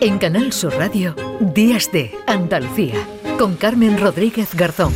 En Canal Sur Radio, Días de Andalucía, con Carmen Rodríguez Garzón.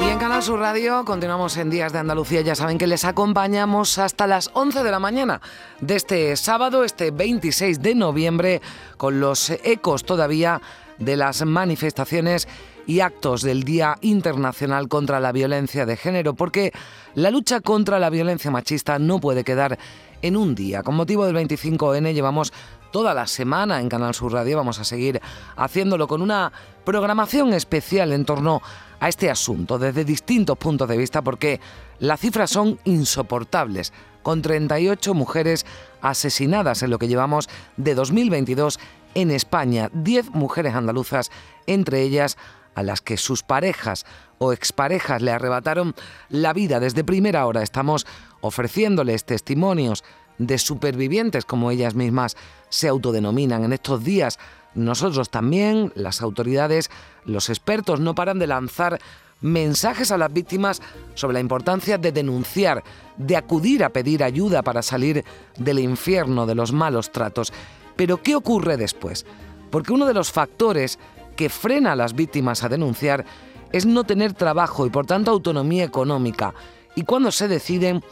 Y en Canal Sur Radio continuamos en Días de Andalucía. Ya saben que les acompañamos hasta las 11 de la mañana de este sábado, este 26 de noviembre, con los ecos todavía de las manifestaciones y actos del Día Internacional contra la Violencia de Género, porque la lucha contra la violencia machista no puede quedar en un día. Con motivo del 25N llevamos toda la semana en Canal Sur Radio, vamos a seguir haciéndolo con una programación especial en torno a este asunto desde distintos puntos de vista porque las cifras son insoportables, con 38 mujeres asesinadas en lo que llevamos de 2022 en España, 10 mujeres andaluzas, entre ellas a las que sus parejas o exparejas le arrebataron la vida desde primera hora. Estamos ofreciéndoles testimonios de supervivientes, como ellas mismas se autodenominan en estos días. Nosotros también, las autoridades, los expertos, no paran de lanzar mensajes a las víctimas sobre la importancia de denunciar, de acudir a pedir ayuda para salir del infierno de los malos tratos. Pero ¿qué ocurre después? Porque uno de los factores que frena a las víctimas a denunciar es no tener trabajo y por tanto autonomía económica. Y cuando se deciden,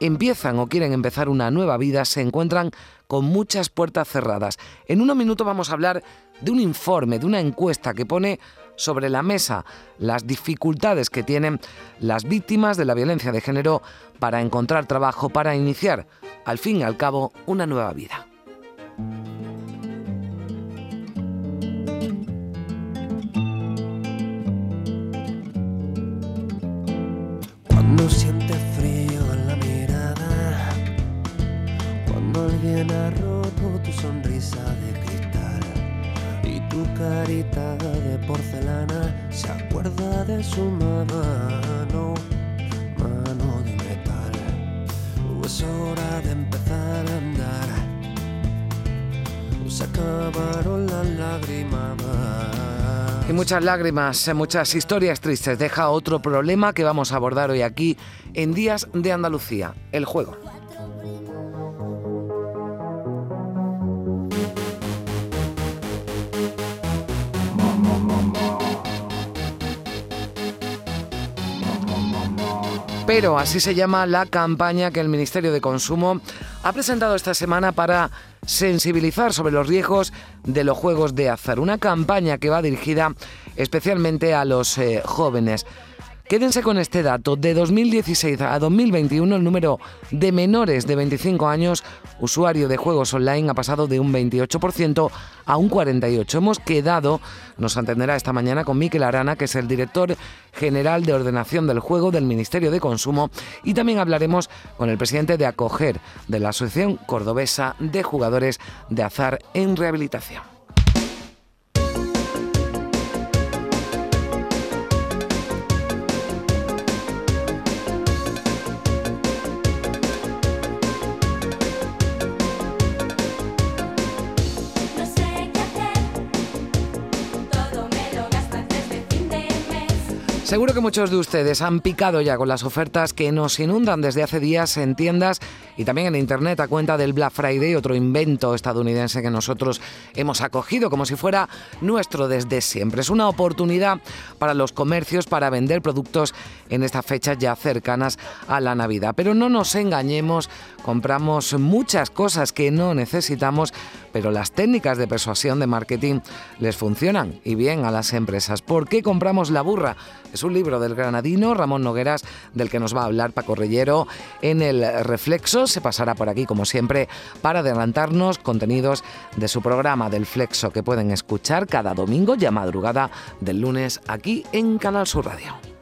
empiezan o quieren empezar una nueva vida, se encuentran con muchas puertas cerradas. En unos minutos vamos a hablar de un informe, de una encuesta que pone sobre la mesa las dificultades que tienen las víctimas de la violencia de género para encontrar trabajo, para iniciar, al fin y al cabo, una nueva vida. De porcelana se acuerda de su mano, mano de metal. Es hora de empezar a andar, se acabaron las lágrimas. Y muchas lágrimas, muchas historias tristes. Deja otro problema que vamos a abordar hoy aquí en Días de Andalucía, el juego. Pero así se llama la campaña que el Ministerio de Consumo ha presentado esta semana para sensibilizar sobre los riesgos de los juegos de azar. Una campaña que va dirigida especialmente a los eh, jóvenes. Quédense con este dato. De 2016 a 2021 el número de menores de 25 años usuario de juegos online ha pasado de un 28% a un 48%. Hemos quedado, nos atenderá esta mañana con Miquel Arana, que es el director general de ordenación del juego del Ministerio de Consumo, y también hablaremos con el presidente de Acoger de la Asociación Cordobesa de Jugadores de Azar en Rehabilitación. Seguro que muchos de ustedes han picado ya con las ofertas que nos inundan desde hace días en tiendas y también en Internet a cuenta del Black Friday, otro invento estadounidense que nosotros hemos acogido como si fuera nuestro desde siempre. Es una oportunidad para los comercios para vender productos en estas fechas ya cercanas a la Navidad. Pero no nos engañemos, compramos muchas cosas que no necesitamos, pero las técnicas de persuasión de marketing les funcionan y bien a las empresas. ¿Por qué compramos la burra? Es un libro del granadino Ramón Nogueras del que nos va a hablar Paco Reyero en el Reflexo. Se pasará por aquí como siempre para adelantarnos contenidos de su programa del Flexo que pueden escuchar cada domingo ya madrugada del lunes aquí en Canal Sur Radio.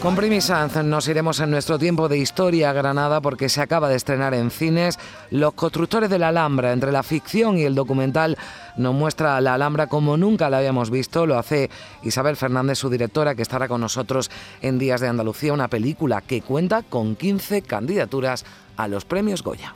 Con Primi nos iremos en nuestro tiempo de historia a Granada porque se acaba de estrenar en cines Los constructores de la Alhambra. Entre la ficción y el documental nos muestra la Alhambra como nunca la habíamos visto. Lo hace Isabel Fernández, su directora, que estará con nosotros en Días de Andalucía, una película que cuenta con 15 candidaturas a los premios Goya.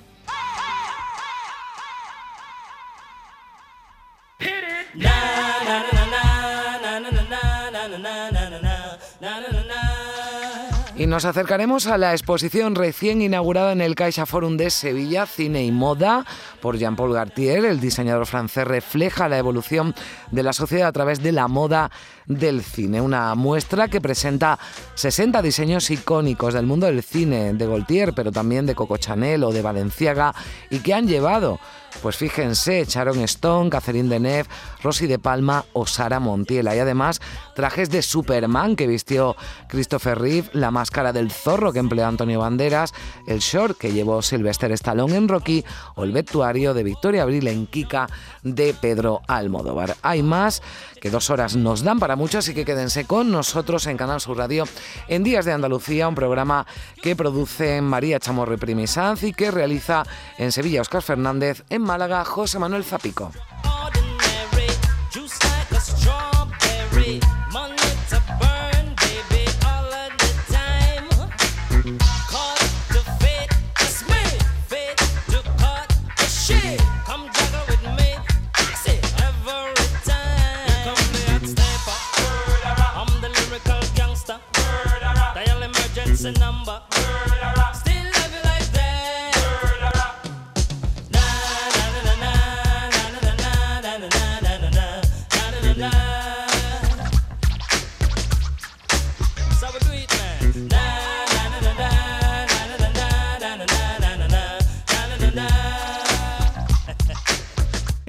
Y nos acercaremos a la exposición recién inaugurada en el Caixa Forum de Sevilla, Cine y Moda, por Jean-Paul Gartier. El diseñador francés refleja la evolución de la sociedad a través de la moda del cine. Una muestra que presenta 60 diseños icónicos del mundo del cine, de Gaultier, pero también de Coco Chanel o de Valenciaga, y que han llevado pues fíjense, Sharon Stone, Catherine Deneuve, Rosy de Palma o Sara Montiela. Y además trajes de Superman que vistió Christopher Reeve, la máscara del zorro que empleó Antonio Banderas, el short que llevó Sylvester Stallone en Rocky o el vestuario de Victoria Abril en Kika de Pedro Almodóvar. Hay más que dos horas nos dan para mucho, así que quédense con nosotros en Canal Sur Radio en Días de Andalucía, un programa que produce María Chamorro y Primisanz y que realiza en Sevilla Oscar Fernández, Málaga José Manuel Zapico.